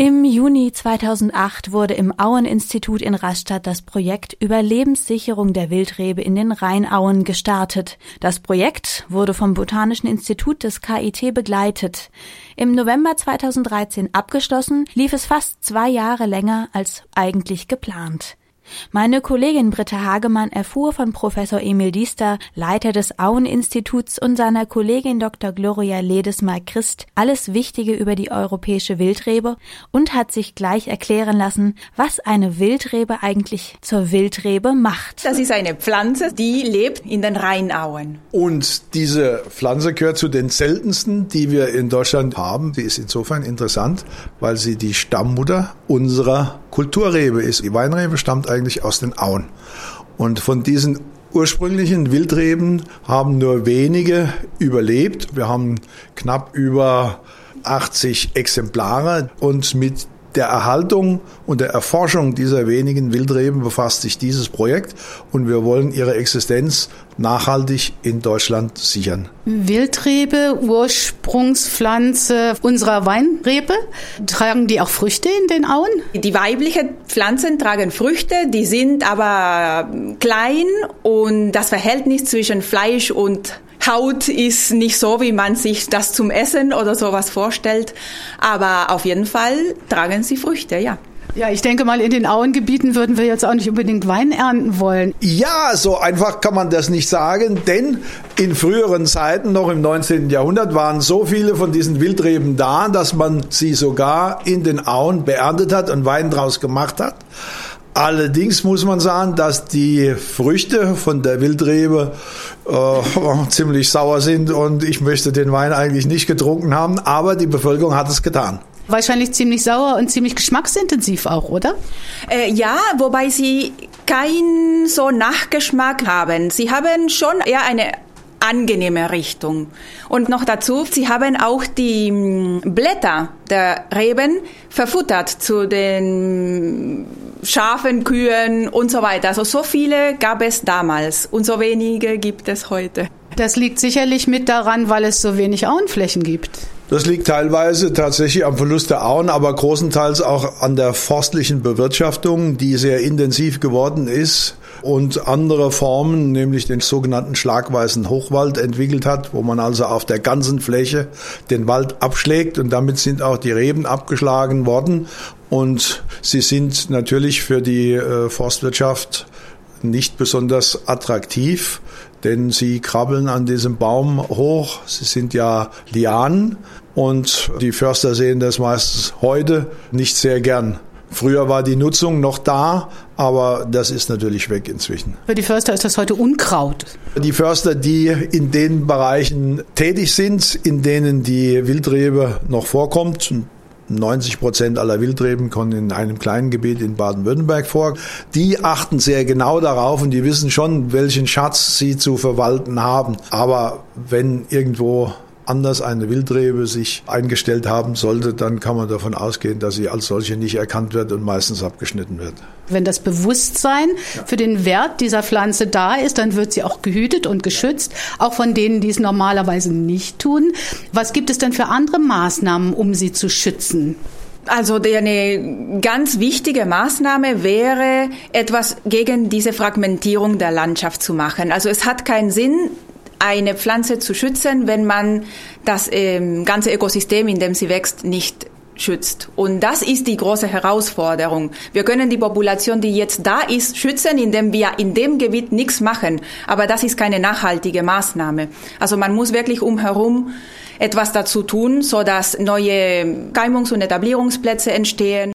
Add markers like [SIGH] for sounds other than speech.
Im Juni 2008 wurde im Aueninstitut in Rastatt das Projekt Überlebenssicherung der Wildrebe in den Rheinauen gestartet. Das Projekt wurde vom Botanischen Institut des KIT begleitet. Im November 2013 abgeschlossen, lief es fast zwei Jahre länger als eigentlich geplant. Meine Kollegin Britta Hagemann erfuhr von Professor Emil Diester, Leiter des Auen-Instituts und seiner Kollegin Dr. Gloria Ledesmar-Christ alles Wichtige über die europäische Wildrebe und hat sich gleich erklären lassen, was eine Wildrebe eigentlich zur Wildrebe macht. Das ist eine Pflanze, die lebt in den Rheinauen. Und diese Pflanze gehört zu den seltensten, die wir in Deutschland haben. Sie ist insofern interessant, weil sie die Stammmutter unserer Kulturrebe ist. Die Weinrebe stammt eigentlich aus den Auen. Und von diesen ursprünglichen Wildreben haben nur wenige überlebt. Wir haben knapp über 80 Exemplare und mit der Erhaltung und der Erforschung dieser wenigen Wildreben befasst sich dieses Projekt und wir wollen ihre Existenz nachhaltig in Deutschland sichern. Wildrebe, Ursprungspflanze unserer Weinrebe, tragen die auch Früchte in den Auen? Die weiblichen Pflanzen tragen Früchte, die sind aber klein und das Verhältnis zwischen Fleisch und Haut ist nicht so, wie man sich das zum Essen oder sowas vorstellt. Aber auf jeden Fall tragen sie Früchte, ja. Ja, ich denke mal, in den Auengebieten würden wir jetzt auch nicht unbedingt Wein ernten wollen. Ja, so einfach kann man das nicht sagen, denn in früheren Zeiten, noch im 19. Jahrhundert, waren so viele von diesen Wildreben da, dass man sie sogar in den Auen beerntet hat und Wein draus gemacht hat. Allerdings muss man sagen, dass die Früchte von der Wildrebe äh, [LAUGHS] ziemlich sauer sind und ich möchte den Wein eigentlich nicht getrunken haben, aber die Bevölkerung hat es getan. Wahrscheinlich ziemlich sauer und ziemlich geschmacksintensiv auch, oder? Äh, ja, wobei sie keinen so Nachgeschmack haben. Sie haben schon eher eine angenehme Richtung. Und noch dazu, sie haben auch die mm, Blätter der Reben verfuttert zu den Schafen, Kühen und so weiter. Also so viele gab es damals und so wenige gibt es heute. Das liegt sicherlich mit daran, weil es so wenig Auenflächen gibt. Das liegt teilweise tatsächlich am Verlust der Auen, aber großenteils auch an der forstlichen Bewirtschaftung, die sehr intensiv geworden ist und andere Formen, nämlich den sogenannten schlagweißen Hochwald entwickelt hat, wo man also auf der ganzen Fläche den Wald abschlägt und damit sind auch die Reben abgeschlagen worden. Und sie sind natürlich für die äh, Forstwirtschaft nicht besonders attraktiv, denn sie krabbeln an diesem Baum hoch. Sie sind ja Lianen und die Förster sehen das meistens heute nicht sehr gern. Früher war die Nutzung noch da, aber das ist natürlich weg inzwischen. Für die Förster ist das heute Unkraut. Die Förster, die in den Bereichen tätig sind, in denen die Wildrebe noch vorkommt, 90 Prozent aller Wildreben kommen in einem kleinen Gebiet in Baden-Württemberg vor. Die achten sehr genau darauf und die wissen schon, welchen Schatz sie zu verwalten haben. Aber wenn irgendwo anders eine Wildrebe sich eingestellt haben sollte, dann kann man davon ausgehen, dass sie als solche nicht erkannt wird und meistens abgeschnitten wird. Wenn das Bewusstsein für den Wert dieser Pflanze da ist, dann wird sie auch gehütet und geschützt, auch von denen, die es normalerweise nicht tun. Was gibt es denn für andere Maßnahmen, um sie zu schützen? Also eine ganz wichtige Maßnahme wäre, etwas gegen diese Fragmentierung der Landschaft zu machen. Also es hat keinen Sinn, eine Pflanze zu schützen, wenn man das ähm, ganze Ökosystem, in dem sie wächst, nicht schützt. Und das ist die große Herausforderung. Wir können die Population, die jetzt da ist, schützen, indem wir in dem Gebiet nichts machen. Aber das ist keine nachhaltige Maßnahme. Also man muss wirklich umherum etwas dazu tun, so dass neue Keimungs- und Etablierungsplätze entstehen.